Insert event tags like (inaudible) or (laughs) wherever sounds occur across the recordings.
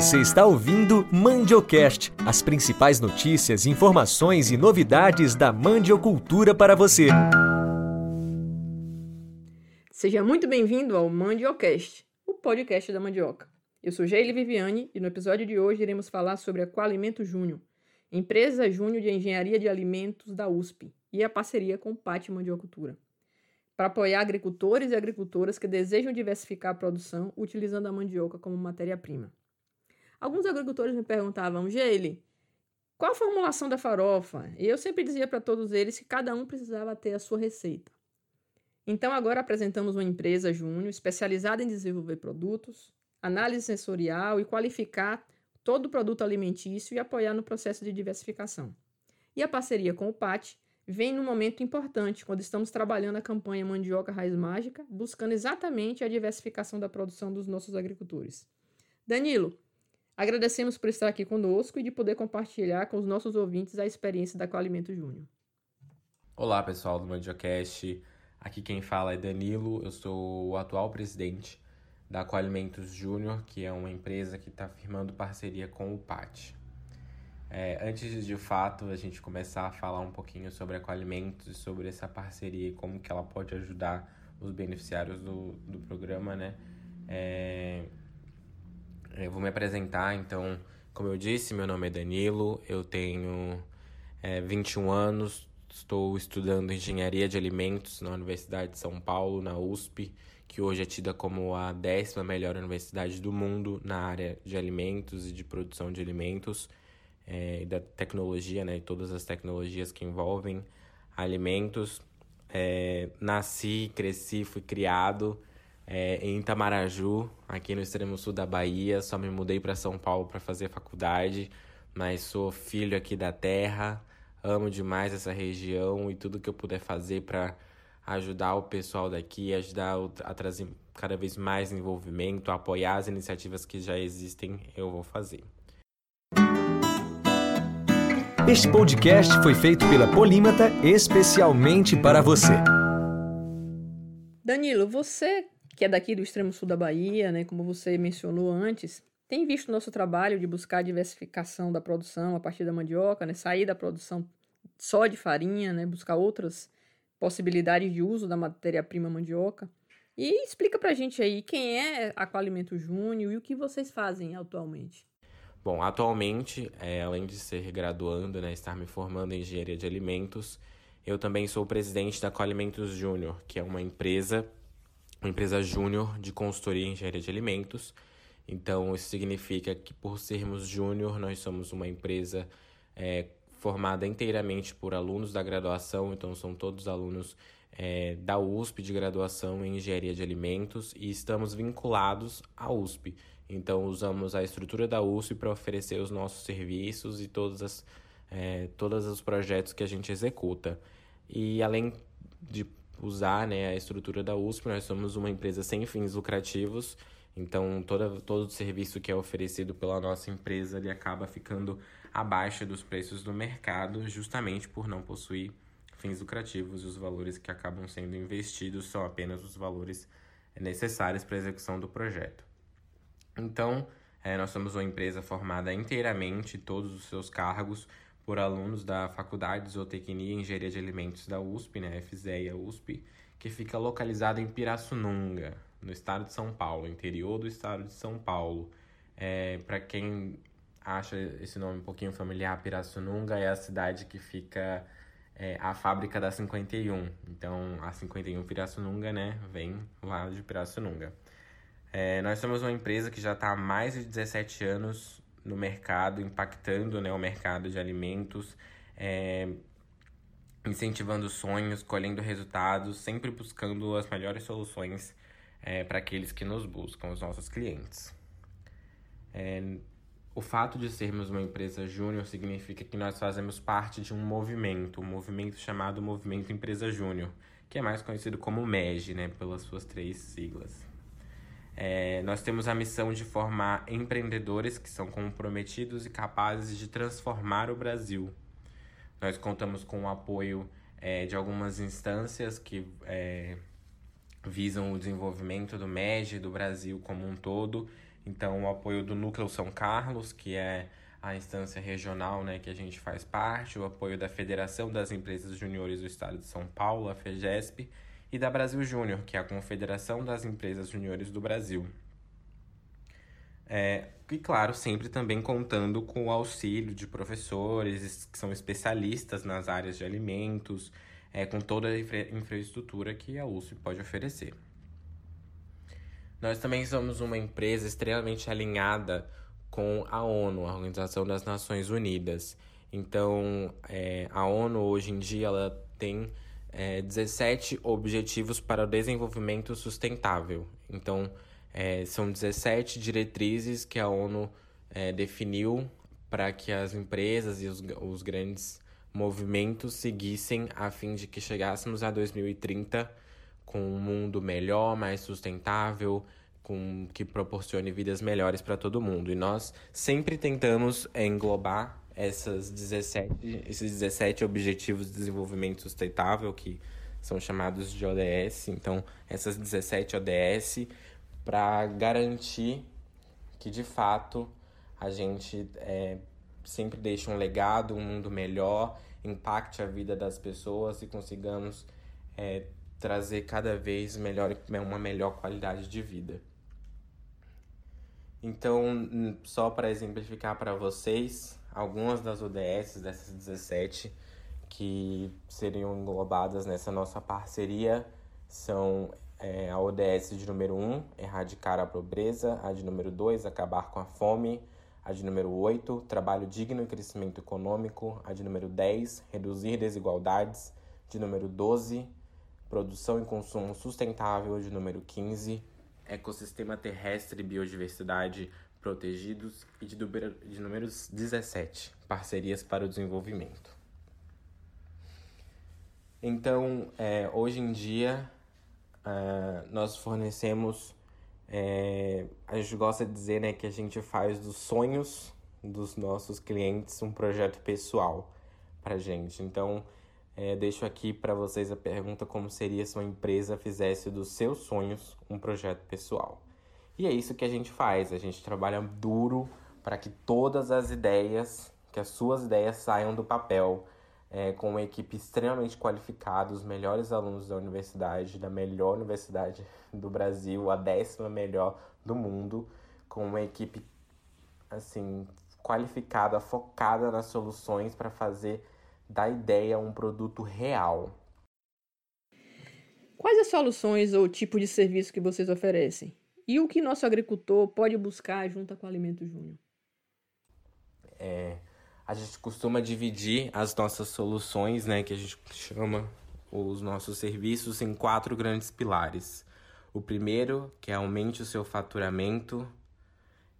Você está ouvindo Mandiocast, as principais notícias, informações e novidades da mandiocultura para você. Seja muito bem-vindo ao Mandiocast, o podcast da mandioca. Eu sou Geile Viviane e no episódio de hoje iremos falar sobre a Coalimento Júnior, empresa júnior de engenharia de alimentos da USP e a parceria com o Pátio Mandiocultura para apoiar agricultores e agricultoras que desejam diversificar a produção utilizando a mandioca como matéria-prima. Alguns agricultores me perguntavam, Geile, qual a formulação da farofa? E eu sempre dizia para todos eles que cada um precisava ter a sua receita. Então, agora apresentamos uma empresa júnior especializada em desenvolver produtos, análise sensorial e qualificar todo o produto alimentício e apoiar no processo de diversificação. E a parceria com o PAT vem num momento importante, quando estamos trabalhando a campanha Mandioca Raiz Mágica, buscando exatamente a diversificação da produção dos nossos agricultores. Danilo, agradecemos por estar aqui conosco e de poder compartilhar com os nossos ouvintes a experiência da Coalimento Júnior. Olá, pessoal do Mandiocast. Aqui quem fala é Danilo, eu sou o atual presidente da Coalimentos Júnior, que é uma empresa que está firmando parceria com o PAT. É, antes de, de fato a gente começar a falar um pouquinho sobre a Coalimentos e sobre essa parceria e como que ela pode ajudar os beneficiários do, do programa, né? É, eu vou me apresentar, então, como eu disse, meu nome é Danilo, eu tenho é, 21 anos, estou estudando Engenharia de Alimentos na Universidade de São Paulo, na USP, que hoje é tida como a décima melhor universidade do mundo na área de alimentos e de produção de alimentos é, da tecnologia, né, todas as tecnologias que envolvem alimentos. É, nasci, cresci, fui criado é, em Itamaraju, aqui no extremo sul da Bahia. Só me mudei para São Paulo para fazer faculdade, mas sou filho aqui da terra. Amo demais essa região e tudo que eu puder fazer para ajudar o pessoal daqui, ajudar a trazer cada vez mais envolvimento, apoiar as iniciativas que já existem, eu vou fazer. Este podcast foi feito pela Polímata especialmente para você. Danilo, você que é daqui do extremo sul da Bahia, né, como você mencionou antes, tem visto o nosso trabalho de buscar a diversificação da produção a partir da mandioca, né, sair da produção só de farinha, né, buscar outras possibilidades de uso da matéria-prima mandioca. E explica pra gente aí quem é Aqualimento Júnior e o que vocês fazem atualmente. Bom, atualmente, é, além de ser graduando, né, estar me formando em engenharia de alimentos, eu também sou presidente da Coalimentos Júnior, que é uma empresa, uma empresa júnior de consultoria em engenharia de alimentos. Então, isso significa que por sermos júnior, nós somos uma empresa é, formada inteiramente por alunos da graduação, então são todos alunos é, da USP de graduação em engenharia de alimentos e estamos vinculados à USP. Então, usamos a estrutura da USP para oferecer os nossos serviços e todas as, é, todos os projetos que a gente executa. E além de usar né, a estrutura da USP, nós somos uma empresa sem fins lucrativos. Então, toda, todo o serviço que é oferecido pela nossa empresa ele acaba ficando abaixo dos preços do mercado, justamente por não possuir fins lucrativos. Os valores que acabam sendo investidos são apenas os valores necessários para a execução do projeto. Então, é, nós somos uma empresa formada inteiramente, todos os seus cargos, por alunos da Faculdade de Zootecnia e Engenharia de Alimentos da USP, né, FZEA USP, que fica localizada em Pirassununga, no estado de São Paulo, interior do estado de São Paulo. É, Para quem acha esse nome um pouquinho familiar, Pirassununga é a cidade que fica é, a fábrica da 51. Então, a 51 Pirassununga, né, vem lá de Pirassununga. É, nós somos uma empresa que já está há mais de 17 anos no mercado, impactando né, o mercado de alimentos, é, incentivando sonhos, colhendo resultados, sempre buscando as melhores soluções é, para aqueles que nos buscam, os nossos clientes. É, o fato de sermos uma empresa júnior significa que nós fazemos parte de um movimento, um movimento chamado Movimento Empresa Júnior, que é mais conhecido como MEG, né, pelas suas três siglas. É, nós temos a missão de formar empreendedores que são comprometidos e capazes de transformar o Brasil. Nós contamos com o apoio é, de algumas instâncias que é, visam o desenvolvimento do MEG, do Brasil como um todo, Então, o apoio do Núcleo São Carlos, que é a instância regional né, que a gente faz parte, o apoio da Federação das Empresas Juniores do Estado de São Paulo, a FEGESP, e da Brasil Júnior, que é a Confederação das Empresas Juniores do Brasil. É, e claro, sempre também contando com o auxílio de professores que são especialistas nas áreas de alimentos, é, com toda a infra infraestrutura que a USP pode oferecer. Nós também somos uma empresa extremamente alinhada com a ONU, a Organização das Nações Unidas. Então, é, a ONU hoje em dia ela tem é, 17 Objetivos para o Desenvolvimento Sustentável. Então, é, são 17 diretrizes que a ONU é, definiu para que as empresas e os, os grandes movimentos seguissem a fim de que chegássemos a 2030 com um mundo melhor, mais sustentável, com que proporcione vidas melhores para todo mundo. E nós sempre tentamos englobar essas 17, esses 17 Objetivos de Desenvolvimento Sustentável, que são chamados de ODS. Então, essas 17 ODS, para garantir que de fato a gente é, sempre deixe um legado, um mundo melhor, impacte a vida das pessoas e consigamos é, trazer cada vez melhor uma melhor qualidade de vida. Então, só para exemplificar para vocês, algumas das ODS dessas 17 que seriam englobadas nessa nossa parceria são é, a ODS de número 1, erradicar a pobreza, a de número 2, acabar com a fome, a de número 8, trabalho digno e crescimento econômico, a de número 10, reduzir desigualdades, de número 12, produção e consumo sustentável, de número 15, ecossistema terrestre e biodiversidade protegidos e de, número, de números 17, parcerias para o desenvolvimento. Então, é, hoje em dia, é, nós fornecemos, é, a gente gosta de dizer né, que a gente faz dos sonhos dos nossos clientes um projeto pessoal para gente. Então, é, deixo aqui para vocês a pergunta como seria se uma empresa fizesse dos seus sonhos um projeto pessoal. E é isso que a gente faz, a gente trabalha duro para que todas as ideias, que as suas ideias saiam do papel, é, com uma equipe extremamente qualificada, os melhores alunos da universidade, da melhor universidade do Brasil, a décima melhor do mundo, com uma equipe assim qualificada, focada nas soluções para fazer da ideia um produto real. Quais as soluções ou tipo de serviço que vocês oferecem? E o que nosso agricultor pode buscar junto com o Alimento Júnior? É, a gente costuma dividir as nossas soluções, né, que a gente chama os nossos serviços, em quatro grandes pilares. O primeiro, que é aumente o seu faturamento,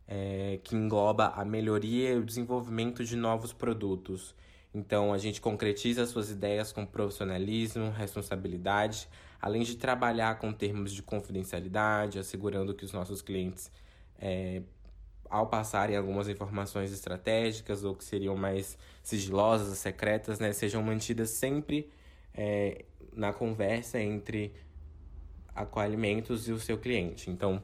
é, que engloba a melhoria e o desenvolvimento de novos produtos. Então, a gente concretiza suas ideias com profissionalismo, responsabilidade, além de trabalhar com termos de confidencialidade, assegurando que os nossos clientes, é, ao passarem algumas informações estratégicas ou que seriam mais sigilosas, secretas, né, sejam mantidas sempre é, na conversa entre a Coalimentos e o seu cliente. Então,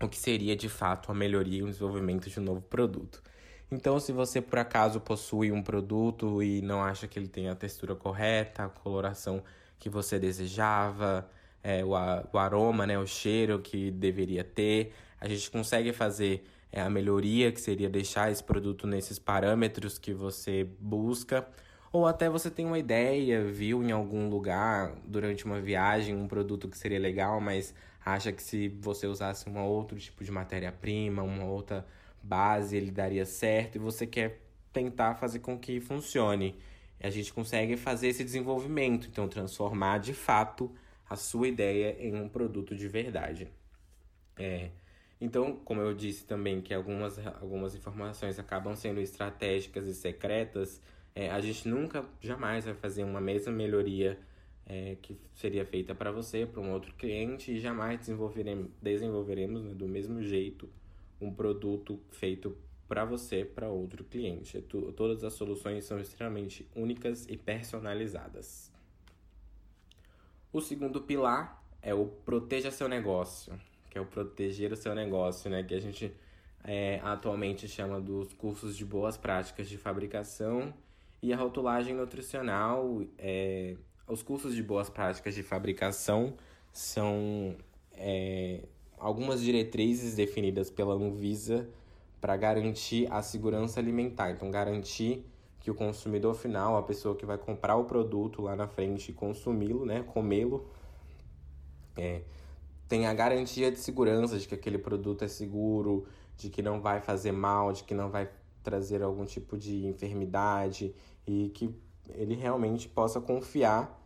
o que seria de fato a melhoria e o desenvolvimento de um novo produto. Então, se você por acaso possui um produto e não acha que ele tem a textura correta, a coloração que você desejava, é, o, o aroma, né, o cheiro que deveria ter, a gente consegue fazer é, a melhoria, que seria deixar esse produto nesses parâmetros que você busca. Ou até você tem uma ideia, viu em algum lugar durante uma viagem um produto que seria legal, mas acha que se você usasse um outro tipo de matéria-prima, uma outra base ele daria certo e você quer tentar fazer com que funcione. A gente consegue fazer esse desenvolvimento, então transformar de fato a sua ideia em um produto de verdade. É, então, como eu disse também que algumas, algumas informações acabam sendo estratégicas e secretas, é, a gente nunca, jamais vai fazer uma mesma melhoria é, que seria feita para você, para um outro cliente, e jamais desenvolveremos, desenvolveremos né, do mesmo jeito um produto feito para você, para outro cliente. Todas as soluções são extremamente únicas e personalizadas. O segundo pilar é o proteja seu negócio, que é o proteger o seu negócio, né? Que a gente é, atualmente chama dos cursos de boas práticas de fabricação e a rotulagem nutricional. É, os cursos de boas práticas de fabricação são é, algumas diretrizes definidas pela Anvisa para garantir a segurança alimentar. Então, garantir que o consumidor final, a pessoa que vai comprar o produto lá na frente e consumi-lo, né, comê-lo, é, tem a garantia de segurança de que aquele produto é seguro, de que não vai fazer mal, de que não vai trazer algum tipo de enfermidade e que ele realmente possa confiar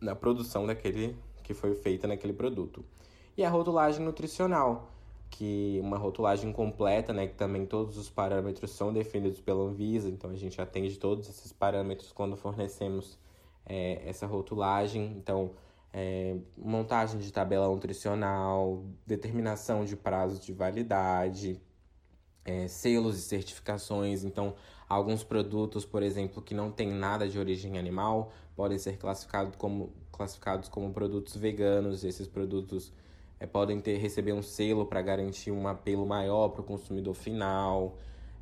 na produção daquele que foi feita naquele produto. E a rotulagem nutricional, que uma rotulagem completa, né, que também todos os parâmetros são definidos pela Anvisa, então a gente atende todos esses parâmetros quando fornecemos é, essa rotulagem. Então, é, montagem de tabela nutricional, determinação de prazo de validade, é, selos e certificações. Então, alguns produtos, por exemplo, que não tem nada de origem animal, podem ser classificados como, classificados como produtos veganos. Esses produtos é, podem ter receber um selo para garantir um apelo maior para o consumidor final.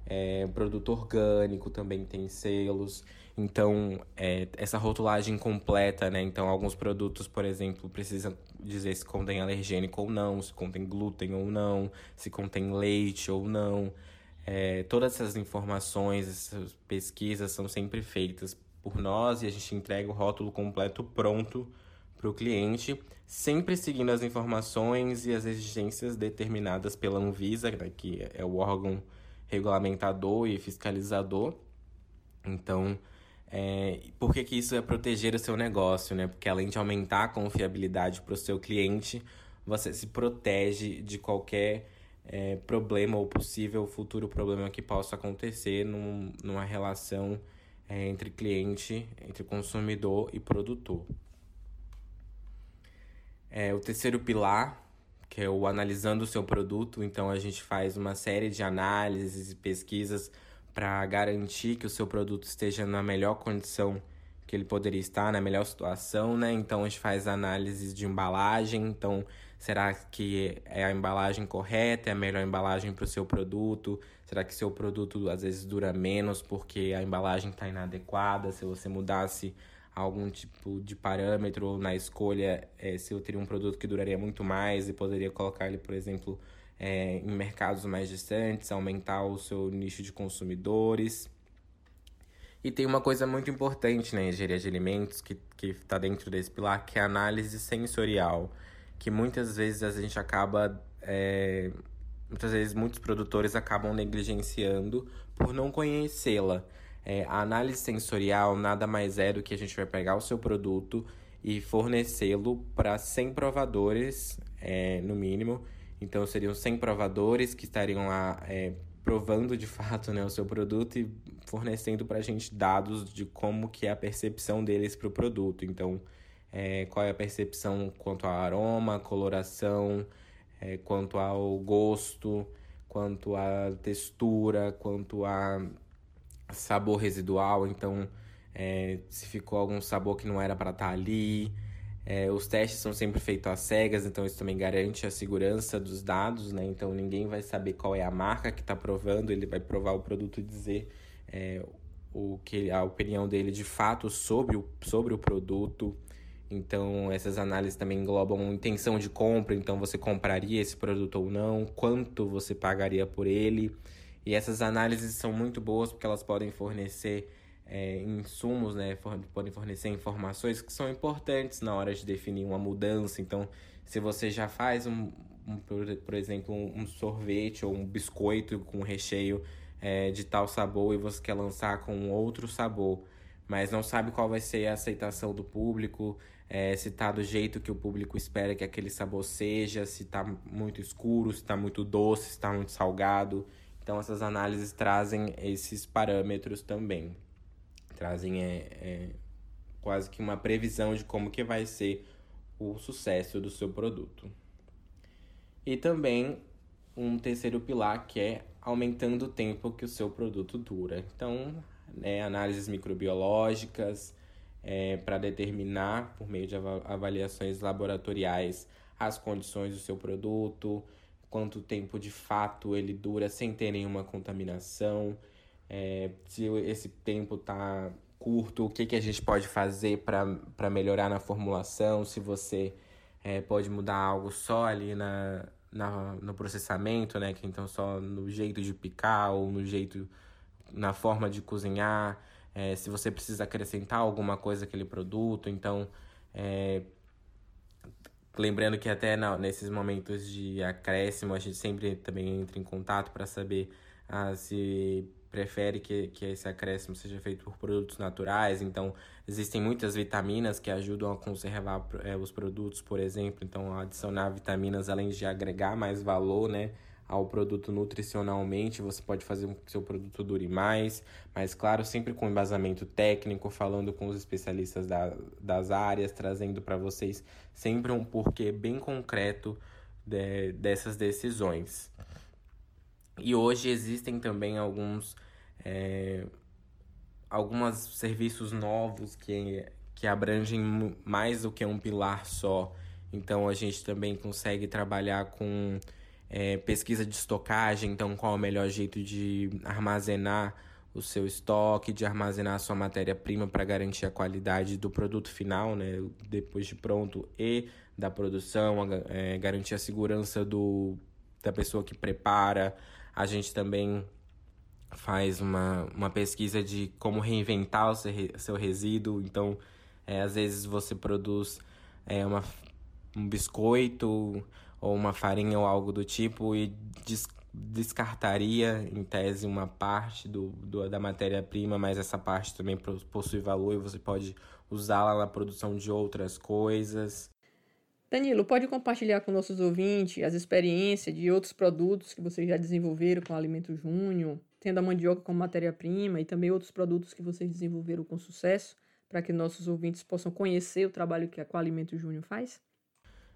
É, produto orgânico também tem selos. Então, é, essa rotulagem completa, né? Então, alguns produtos, por exemplo, precisam dizer se contém alergênico ou não, se contém glúten ou não, se contém leite ou não. É, todas essas informações, essas pesquisas são sempre feitas por nós e a gente entrega o rótulo completo pronto para o cliente, sempre seguindo as informações e as exigências determinadas pela Anvisa, né, que é o órgão regulamentador e fiscalizador. Então, é, por que, que isso é proteger o seu negócio, né? Porque além de aumentar a confiabilidade para o seu cliente, você se protege de qualquer é, problema ou possível futuro problema que possa acontecer num, numa relação é, entre cliente, entre consumidor e produtor. É, o terceiro pilar, que é o analisando o seu produto, então a gente faz uma série de análises e pesquisas para garantir que o seu produto esteja na melhor condição que ele poderia estar, na melhor situação, né? Então a gente faz análises de embalagem, então será que é a embalagem correta, é a melhor embalagem para o seu produto? Será que seu produto às vezes dura menos porque a embalagem está inadequada? Se você mudasse algum tipo de parâmetro na escolha, é, se eu teria um produto que duraria muito mais e poderia colocar ele, por exemplo, é, em mercados mais distantes, aumentar o seu nicho de consumidores. E tem uma coisa muito importante na engenharia de alimentos que está dentro desse pilar, que é a análise sensorial, que muitas vezes a gente acaba. É, muitas vezes muitos produtores acabam negligenciando por não conhecê-la. É, a análise sensorial nada mais é do que a gente vai pegar o seu produto e fornecê-lo para 100 provadores, é, no mínimo. Então, seriam 100 provadores que estariam lá é, provando de (laughs) fato né, o seu produto e fornecendo para a gente dados de como que é a percepção deles para o produto. Então, é, qual é a percepção quanto ao aroma, coloração, é, quanto ao gosto, quanto à textura, quanto a sabor residual, então é, se ficou algum sabor que não era para estar tá ali. É, os testes são sempre feitos às cegas, então isso também garante a segurança dos dados, né? Então ninguém vai saber qual é a marca que está provando, ele vai provar o produto e dizer é, o que a opinião dele de fato sobre o, sobre o produto. Então essas análises também englobam intenção de compra, então você compraria esse produto ou não, quanto você pagaria por ele. E essas análises são muito boas porque elas podem fornecer é, insumos, né? For, podem fornecer informações que são importantes na hora de definir uma mudança. Então, se você já faz, um, um por, por, exemplo, um, um, sorvete ou um biscoito com recheio é, de tal sabor e você quer lançar com outro sabor, mas não sabe qual vai ser a aceitação do público, é, se tá do jeito que o público espera que aquele sabor seja, se tá muito escuro, se tá muito doce, se tá muito salgado. Então, essas análises trazem esses parâmetros também. Trazem é, é, quase que uma previsão de como que vai ser o sucesso do seu produto. E também um terceiro pilar que é aumentando o tempo que o seu produto dura. Então, né, análises microbiológicas é, para determinar, por meio de avaliações laboratoriais, as condições do seu produto, quanto tempo de fato ele dura sem ter nenhuma contaminação, é, se esse tempo está curto, o que, que a gente pode fazer para melhorar na formulação, se você é, pode mudar algo só ali na, na, no processamento, né? Que então só no jeito de picar ou no jeito, na forma de cozinhar, é, se você precisa acrescentar alguma coisa àquele produto, então é, lembrando que até na, nesses momentos de acréscimo a gente sempre também entra em contato para saber ah, se prefere que, que esse acréscimo seja feito por produtos naturais, então existem muitas vitaminas que ajudam a conservar é, os produtos, por exemplo, então adicionar vitaminas além de agregar mais valor, né, ao produto nutricionalmente, você pode fazer com que seu produto dure mais, mas claro, sempre com embasamento técnico, falando com os especialistas da, das áreas, trazendo para vocês sempre um porquê bem concreto de, dessas decisões. E hoje existem também alguns é, serviços novos que, que abrangem mais do que um pilar só. Então a gente também consegue trabalhar com é, pesquisa de estocagem, então qual é o melhor jeito de armazenar o seu estoque, de armazenar a sua matéria-prima para garantir a qualidade do produto final, né, depois de pronto e da produção, é, garantir a segurança do, da pessoa que prepara, a gente também faz uma, uma pesquisa de como reinventar o seu, seu resíduo. Então, é, às vezes você produz é, uma, um biscoito ou uma farinha ou algo do tipo e des, descartaria, em tese, uma parte do, do da matéria-prima, mas essa parte também possui valor e você pode usá-la na produção de outras coisas. Danilo, pode compartilhar com nossos ouvintes as experiências de outros produtos que vocês já desenvolveram com o Alimento Júnior, tendo a mandioca como matéria-prima e também outros produtos que vocês desenvolveram com sucesso, para que nossos ouvintes possam conhecer o trabalho que a Coalimento Júnior faz?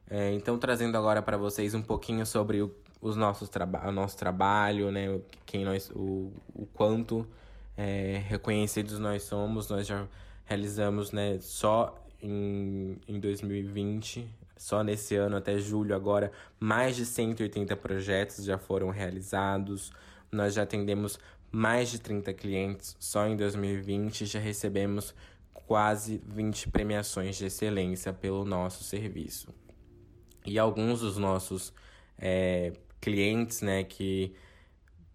É, então, trazendo agora para vocês um pouquinho sobre o, os nossos traba o nosso trabalho, né, quem nós, o, o quanto é, reconhecidos nós somos, nós já realizamos né, só em, em 2020, só nesse ano até julho agora, mais de 180 projetos já foram realizados. Nós já atendemos mais de 30 clientes só em 2020 já recebemos quase 20 premiações de excelência pelo nosso serviço. E alguns dos nossos é, clientes, né, que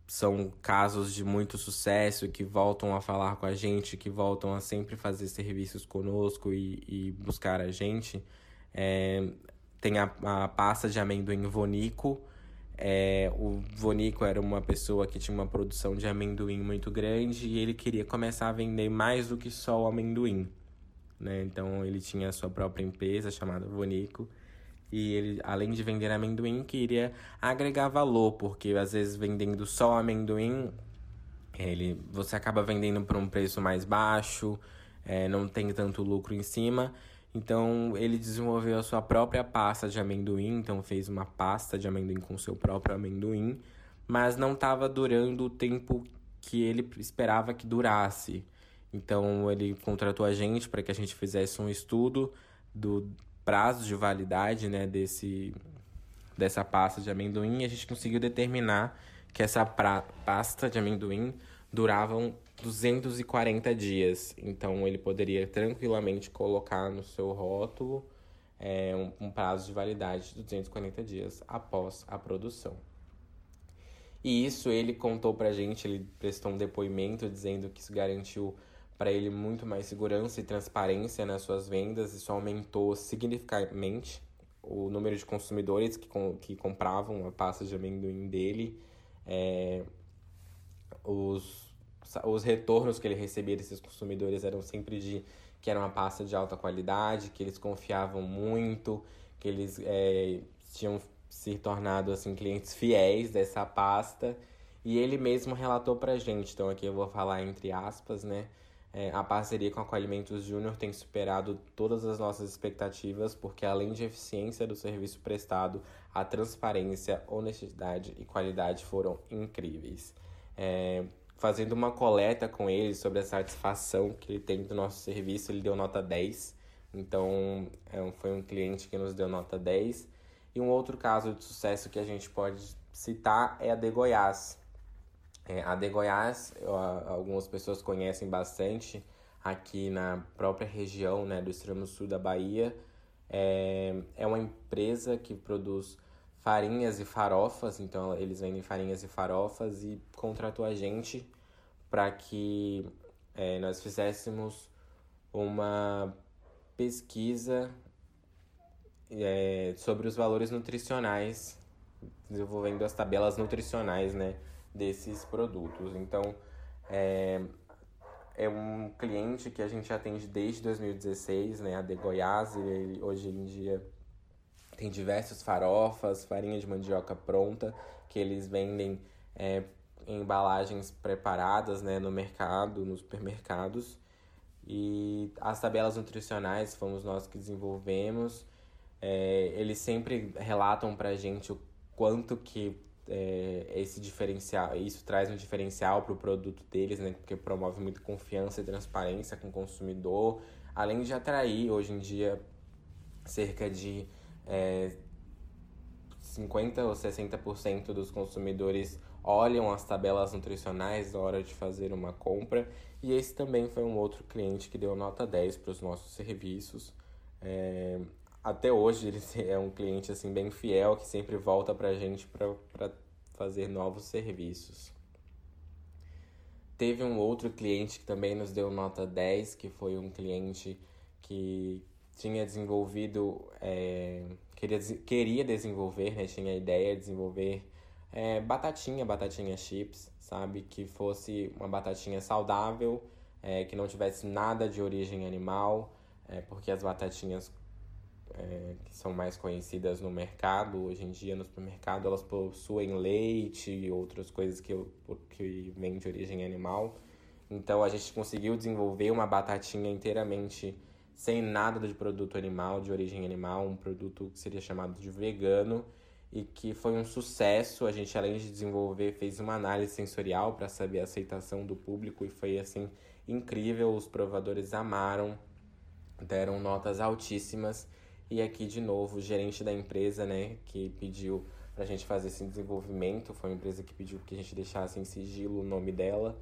são casos de muito sucesso, que voltam a falar com a gente, que voltam a sempre fazer serviços conosco e, e buscar a gente. É, tem a, a pasta de amendoim Vonico. É, o Vonico era uma pessoa que tinha uma produção de amendoim muito grande e ele queria começar a vender mais do que só o amendoim. Né? Então ele tinha a sua própria empresa chamada Vonico e ele, além de vender amendoim, queria agregar valor, porque às vezes vendendo só amendoim, ele, você acaba vendendo por um preço mais baixo, é, não tem tanto lucro em cima. Então ele desenvolveu a sua própria pasta de amendoim, então fez uma pasta de amendoim com seu próprio amendoim, mas não estava durando o tempo que ele esperava que durasse. Então ele contratou a gente para que a gente fizesse um estudo do prazo de validade né, desse, dessa pasta de amendoim, a gente conseguiu determinar que essa pra, pasta de amendoim durava 240 dias. Então ele poderia tranquilamente colocar no seu rótulo é, um, um prazo de validade de 240 dias após a produção. E isso ele contou pra gente, ele prestou um depoimento dizendo que isso garantiu para ele muito mais segurança e transparência nas suas vendas. Isso aumentou significativamente o número de consumidores que, com, que compravam a pasta de amendoim dele. É, os, os retornos que ele recebia desses consumidores eram sempre de que era uma pasta de alta qualidade, que eles confiavam muito, que eles é, tinham se tornado assim clientes fiéis dessa pasta. E ele mesmo relatou pra gente, então aqui eu vou falar entre aspas, né? É, a parceria com a Coalimentos Júnior tem superado todas as nossas expectativas, porque além de eficiência do serviço prestado, a transparência, honestidade e qualidade foram incríveis. É, fazendo uma coleta com ele sobre a satisfação que ele tem do nosso serviço, ele deu nota 10. Então, é, foi um cliente que nos deu nota 10. E um outro caso de sucesso que a gente pode citar é a de Goiás. É, a de Goiás, algumas pessoas conhecem bastante aqui na própria região né, do extremo sul da Bahia. É, é uma empresa que produz farinhas e farofas, então eles vendem farinhas e farofas e contratou a gente para que é, nós fizéssemos uma pesquisa é, sobre os valores nutricionais, desenvolvendo as tabelas nutricionais né, desses produtos. Então, é, é um cliente que a gente atende desde 2016, né, a De Goiás, ele, hoje em dia tem diversos farofas, farinha de mandioca pronta, que eles vendem é, em embalagens preparadas né, no mercado, nos supermercados. E as tabelas nutricionais fomos nós que desenvolvemos. É, eles sempre relatam para a gente o quanto que é, esse diferencial, isso traz um diferencial para o produto deles, né? Porque promove muito confiança e transparência com o consumidor, além de atrair hoje em dia cerca de é, 50 ou 60% dos consumidores olham as tabelas nutricionais na hora de fazer uma compra. E esse também foi um outro cliente que deu nota 10 para os nossos serviços. É, até hoje (laughs) ele é um cliente assim bem fiel que sempre volta para a gente para fazer novos serviços. Teve um outro cliente que também nos deu nota 10, que foi um cliente que tinha desenvolvido, é, queria, queria desenvolver, né, tinha a ideia de desenvolver é, batatinha, batatinha chips, sabe? Que fosse uma batatinha saudável, é, que não tivesse nada de origem animal, é, porque as batatinhas é, que são mais conhecidas no mercado, hoje em dia no supermercado, elas possuem leite e outras coisas que, que vêm de origem animal. Então a gente conseguiu desenvolver uma batatinha inteiramente sem nada de produto animal, de origem animal, um produto que seria chamado de vegano e que foi um sucesso. A gente, além de desenvolver, fez uma análise sensorial para saber a aceitação do público e foi assim incrível. Os provadores amaram, deram notas altíssimas. E aqui, de novo, o gerente da empresa, né, que pediu para a gente fazer esse desenvolvimento, foi uma empresa que pediu que a gente deixasse em sigilo o nome dela.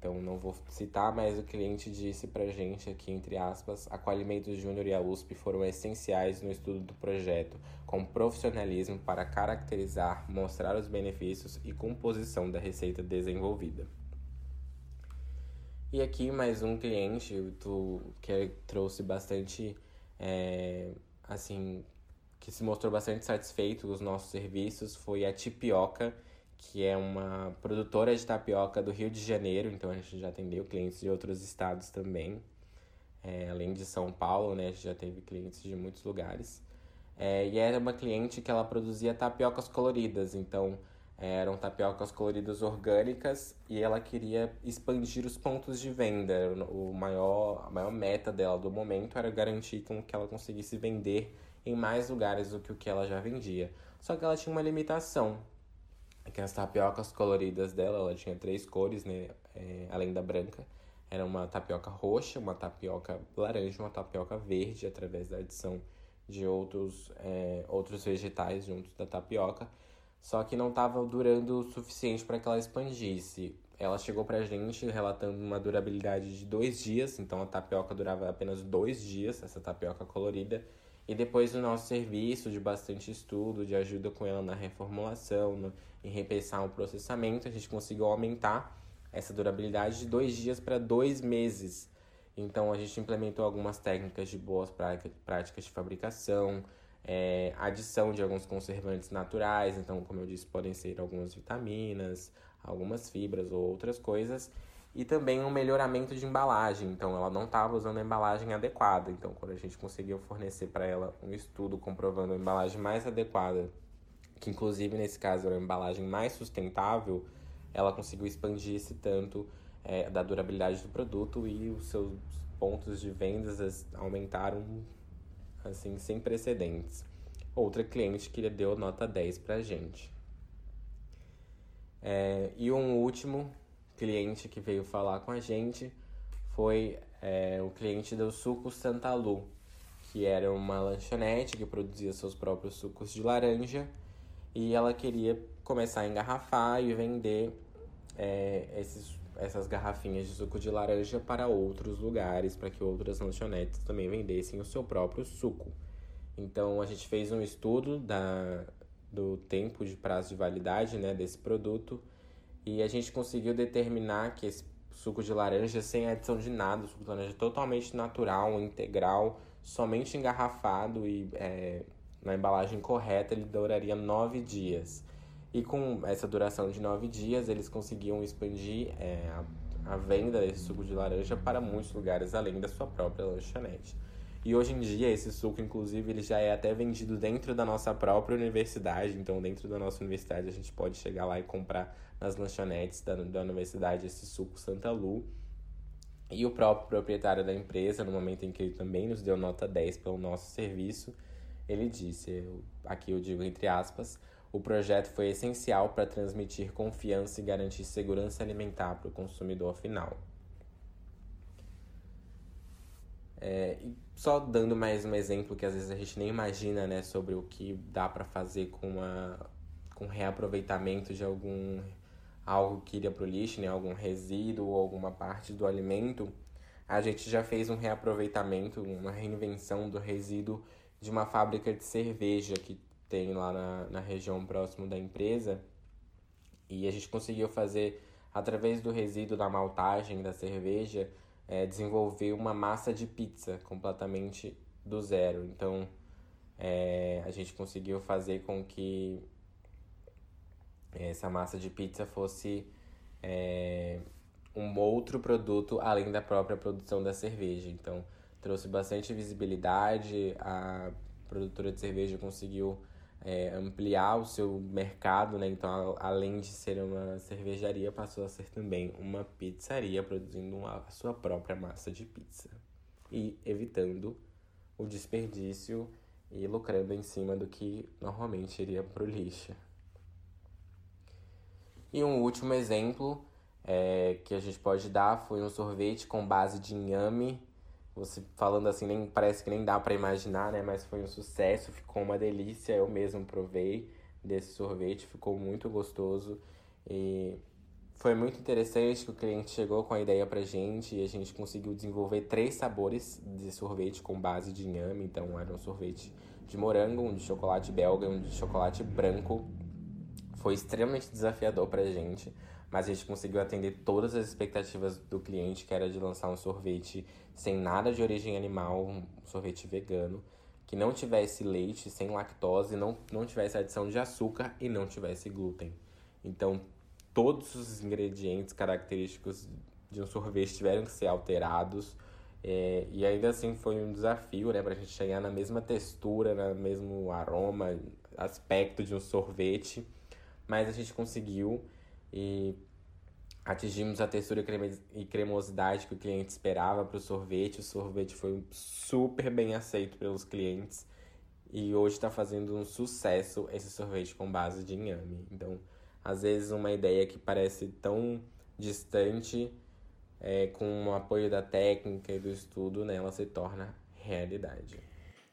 Então não vou citar, mas o cliente disse pra gente aqui, entre aspas, a Qualimentos Júnior e a USP foram essenciais no estudo do projeto, com profissionalismo para caracterizar, mostrar os benefícios e composição da receita desenvolvida. E aqui mais um cliente do, que trouxe bastante, é, assim, que se mostrou bastante satisfeito com os nossos serviços foi a Tipioca, que é uma produtora de tapioca do Rio de Janeiro, então a gente já atendeu clientes de outros estados também. É, além de São Paulo, né, a gente já teve clientes de muitos lugares. É, e era uma cliente que ela produzia tapiocas coloridas, então eram tapiocas coloridas orgânicas e ela queria expandir os pontos de venda. O maior, a maior meta dela do momento era garantir que ela conseguisse vender em mais lugares do que o que ela já vendia. Só que ela tinha uma limitação, que as tapiocas coloridas dela, ela tinha três cores, né? É, além da branca. Era uma tapioca roxa, uma tapioca laranja, uma tapioca verde, através da adição de outros, é, outros vegetais juntos da tapioca. Só que não estava durando o suficiente para que ela expandisse. Ela chegou para a gente relatando uma durabilidade de dois dias, então a tapioca durava apenas dois dias, essa tapioca colorida. E depois do nosso serviço de bastante estudo, de ajuda com ela na reformulação, no, em repensar o processamento, a gente conseguiu aumentar essa durabilidade de dois dias para dois meses. Então a gente implementou algumas técnicas de boas práticas de fabricação, é, adição de alguns conservantes naturais, então, como eu disse, podem ser algumas vitaminas, algumas fibras ou outras coisas e também um melhoramento de embalagem. Então, ela não estava usando a embalagem adequada. Então, quando a gente conseguiu fornecer para ela um estudo comprovando a embalagem mais adequada, que inclusive nesse caso era a embalagem mais sustentável, ela conseguiu expandir esse tanto é, da durabilidade do produto e os seus pontos de vendas aumentaram assim sem precedentes. Outra cliente que deu nota 10 para a gente. É, e um último cliente que veio falar com a gente foi é, o cliente do Suco Santa Lu, que era uma lanchonete que produzia seus próprios sucos de laranja e ela queria começar a engarrafar e vender é, esses, essas garrafinhas de suco de laranja para outros lugares, para que outras lanchonetes também vendessem o seu próprio suco. Então a gente fez um estudo da, do tempo de prazo de validade né, desse produto e a gente conseguiu determinar que esse suco de laranja sem adição de nada, suco de laranja totalmente natural, integral, somente engarrafado e é, na embalagem correta, ele duraria nove dias. E com essa duração de nove dias, eles conseguiam expandir é, a, a venda desse suco de laranja para muitos lugares além da sua própria lanchonete. E hoje em dia esse suco, inclusive, ele já é até vendido dentro da nossa própria universidade. Então, dentro da nossa universidade, a gente pode chegar lá e comprar nas lanchonetes da, da universidade esse suco Santa Lu. E o próprio proprietário da empresa, no momento em que ele também nos deu nota 10 pelo nosso serviço, ele disse, eu, aqui eu digo entre aspas, o projeto foi essencial para transmitir confiança e garantir segurança alimentar para o consumidor final. É, e só dando mais um exemplo que às vezes a gente nem imagina, né, sobre o que dá para fazer com a com reaproveitamento de algum algo que iria para o lixo, né, algum resíduo ou alguma parte do alimento, a gente já fez um reaproveitamento, uma reinvenção do resíduo de uma fábrica de cerveja que tem lá na, na região próximo da empresa. E a gente conseguiu fazer, através do resíduo da maltagem da cerveja, é, desenvolver uma massa de pizza completamente do zero. Então, é, a gente conseguiu fazer com que essa massa de pizza fosse é, um outro produto além da própria produção da cerveja. Então, trouxe bastante visibilidade, a produtora de cerveja conseguiu é, ampliar o seu mercado, né? Então, além de ser uma cervejaria, passou a ser também uma pizzaria, produzindo a sua própria massa de pizza. E evitando o desperdício e lucrando em cima do que normalmente iria para o lixo. E um último exemplo é, que a gente pode dar foi um sorvete com base de inhame você falando assim, nem parece que nem dá para imaginar, né? Mas foi um sucesso, ficou uma delícia. Eu mesmo provei desse sorvete, ficou muito gostoso. E foi muito interessante que o cliente chegou com a ideia pra gente e a gente conseguiu desenvolver três sabores de sorvete com base de inhame. Então era um sorvete de morango, um de chocolate belga e um de chocolate branco. Foi extremamente desafiador pra gente, mas a gente conseguiu atender todas as expectativas do cliente, que era de lançar um sorvete sem nada de origem animal, um sorvete vegano, que não tivesse leite, sem lactose, não, não tivesse adição de açúcar e não tivesse glúten. Então, todos os ingredientes característicos de um sorvete tiveram que ser alterados. É, e ainda assim foi um desafio, né, pra gente chegar na mesma textura, no mesmo aroma, aspecto de um sorvete. Mas a gente conseguiu e atingimos a textura e cremosidade que o cliente esperava para o sorvete. O sorvete foi super bem aceito pelos clientes e hoje está fazendo um sucesso esse sorvete com base de inhame. Então, às vezes, uma ideia que parece tão distante, é, com o apoio da técnica e do estudo, né, ela se torna realidade.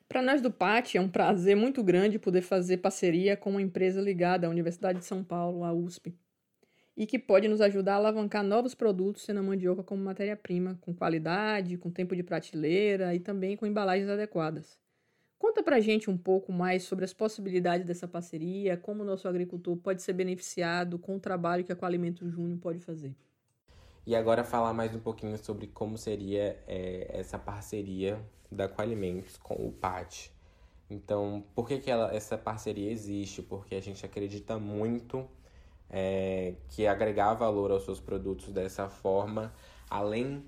Para nós do PAT, é um prazer muito grande poder fazer parceria com uma empresa ligada à Universidade de São Paulo, a USP e que pode nos ajudar a alavancar novos produtos sendo a mandioca como matéria-prima, com qualidade, com tempo de prateleira e também com embalagens adequadas. Conta pra gente um pouco mais sobre as possibilidades dessa parceria, como o nosso agricultor pode ser beneficiado com o trabalho que a Coalimento Júnior pode fazer. E agora falar mais um pouquinho sobre como seria é, essa parceria da Coalimentos com o PAT. Então, por que, que ela, essa parceria existe? Porque a gente acredita muito é, que agregar valor aos seus produtos dessa forma, além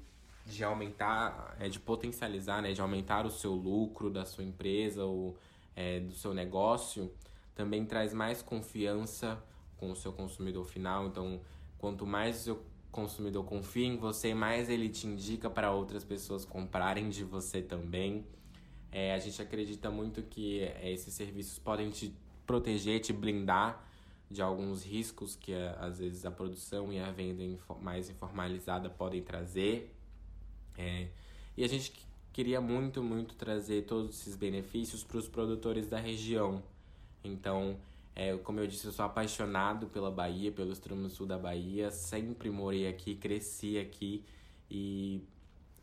de aumentar, é, de potencializar, né, de aumentar o seu lucro da sua empresa ou é, do seu negócio, também traz mais confiança com o seu consumidor final. Então, quanto mais o seu consumidor confia em você, mais ele te indica para outras pessoas comprarem de você também. É, a gente acredita muito que é, esses serviços podem te proteger, te blindar de alguns riscos que eh, às vezes a produção e a venda mais informalizada podem trazer. É, e a gente queria muito, muito trazer todos esses benefícios para os produtores da região. Então, é, como eu disse, eu sou apaixonado pela Bahia, pelo extremo sul da Bahia, sempre morei aqui, cresci aqui e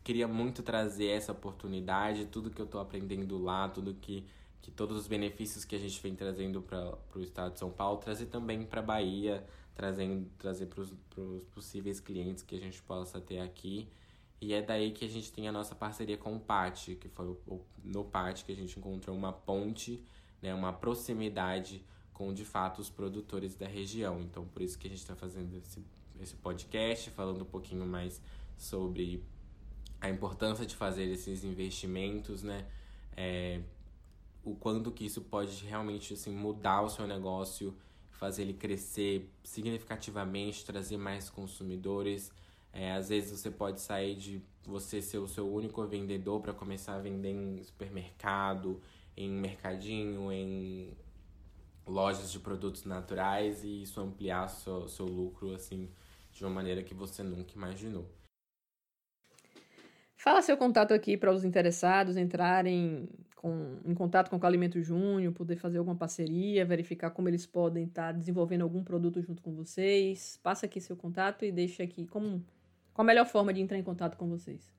queria muito trazer essa oportunidade, tudo que eu estou aprendendo lá, tudo que, que todos os benefícios que a gente vem trazendo para o estado de São Paulo, trazer também para a Bahia, trazendo, trazer para os possíveis clientes que a gente possa ter aqui. E é daí que a gente tem a nossa parceria com o PAT, que foi o, no PAT que a gente encontrou uma ponte, né, uma proximidade com de fato os produtores da região. Então, por isso que a gente está fazendo esse, esse podcast, falando um pouquinho mais sobre a importância de fazer esses investimentos, né? É, o quanto que isso pode realmente assim, mudar o seu negócio, fazer ele crescer significativamente, trazer mais consumidores. É, às vezes você pode sair de você ser o seu único vendedor para começar a vender em supermercado, em mercadinho, em lojas de produtos naturais e isso ampliar seu, seu lucro assim de uma maneira que você nunca imaginou. Fala seu contato aqui para os interessados entrarem com, em contato com o Alimento Júnior, poder fazer alguma parceria, verificar como eles podem estar tá desenvolvendo algum produto junto com vocês. Passa aqui seu contato e deixa aqui como, qual a melhor forma de entrar em contato com vocês.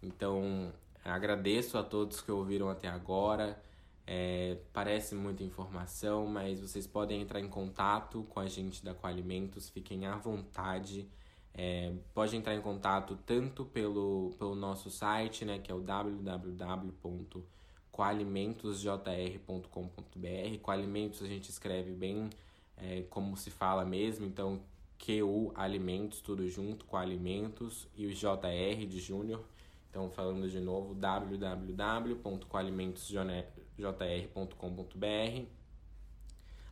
Então, agradeço a todos que ouviram até agora. É, parece muita informação, mas vocês podem entrar em contato com a gente da Coalimentos, fiquem à vontade. É, pode entrar em contato tanto pelo, pelo nosso site, né, que é o www.coalimentosjr.com.br. Coalimentos a gente escreve bem é, como se fala mesmo, então QU Alimentos, tudo junto, Coalimentos, e o JR de Júnior. Então, falando de novo, www.coalimentosjr.com.br jr.com.br.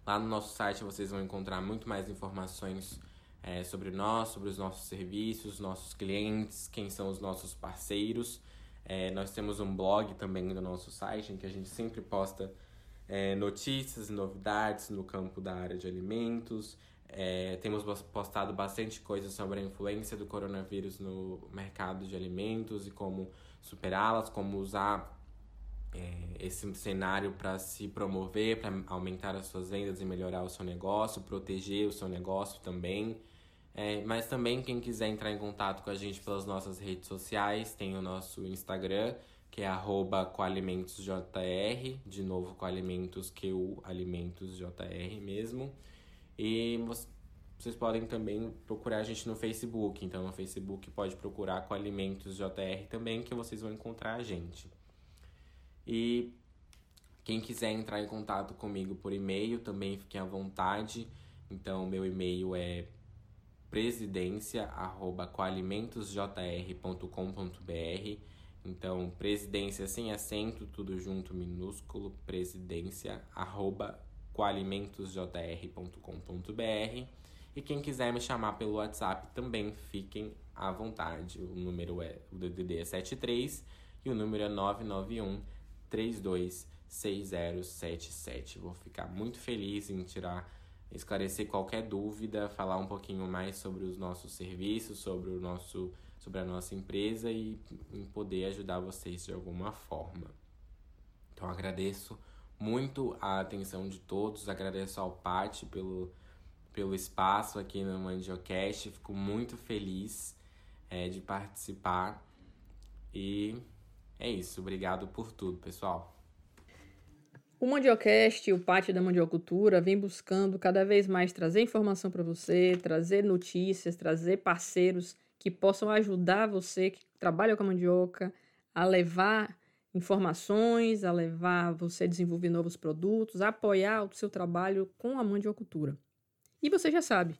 Lá no nosso site vocês vão encontrar muito mais informações é, sobre nós, sobre os nossos serviços, nossos clientes, quem são os nossos parceiros. É, nós temos um blog também no nosso site em que a gente sempre posta é, notícias novidades no campo da área de alimentos. É, temos postado bastante coisa sobre a influência do coronavírus no mercado de alimentos e como superá-las, como usar é, esse cenário para se promover, para aumentar as suas vendas e melhorar o seu negócio, proteger o seu negócio também. É, mas também quem quiser entrar em contato com a gente pelas nossas redes sociais, tem o nosso Instagram, que é arroba coalimentosjr, de novo coalimentos, que o alimentosjr mesmo. E vocês podem também procurar a gente no Facebook, então no Facebook pode procurar coalimentosjr também, que vocês vão encontrar a gente. E quem quiser entrar em contato comigo por e-mail também fiquem à vontade. Então, meu e-mail é presidência@coalimentosjr.com.br. Então, presidência sem acento, tudo junto minúsculo, presidência arroba coalimentosjr.com.br. E quem quiser me chamar pelo WhatsApp também fiquem à vontade. O número é o DDD é 73 e o número é 991 326077. Vou ficar muito feliz em tirar, esclarecer qualquer dúvida, falar um pouquinho mais sobre os nossos serviços, sobre o nosso, sobre a nossa empresa e em poder ajudar vocês de alguma forma. Então agradeço muito a atenção de todos, agradeço ao Pati pelo pelo espaço aqui no Mandiocast, fico muito feliz é, de participar e é isso, obrigado por tudo, pessoal. O Mandiocast, o Pátio da Mandiocultura, vem buscando cada vez mais trazer informação para você, trazer notícias, trazer parceiros que possam ajudar você que trabalha com a mandioca a levar informações, a levar você a desenvolver novos produtos, a apoiar o seu trabalho com a mandiocultura. E você já sabe,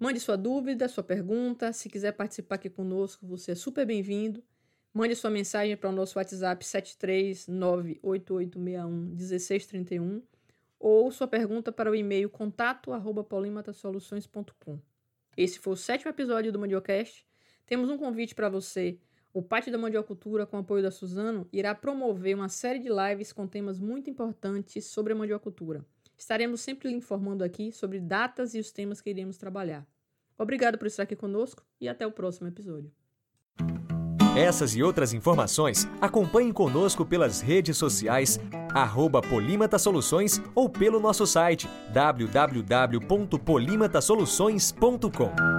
mande sua dúvida, sua pergunta, se quiser participar aqui conosco, você é super bem-vindo. Mande sua mensagem para o nosso WhatsApp 73988611631 ou sua pergunta para o e-mail contato@polimatasoluções.com. Esse foi o sétimo episódio do Mandiocast. Temos um convite para você. O Pátio da Mandiocultura, com apoio da Suzano, irá promover uma série de lives com temas muito importantes sobre a mandiocultura. Estaremos sempre lhe informando aqui sobre datas e os temas que iremos trabalhar. Obrigado por estar aqui conosco e até o próximo episódio. Essas e outras informações acompanhem conosco pelas redes sociais arroba Soluções ou pelo nosso site www.polimatasoluções.com.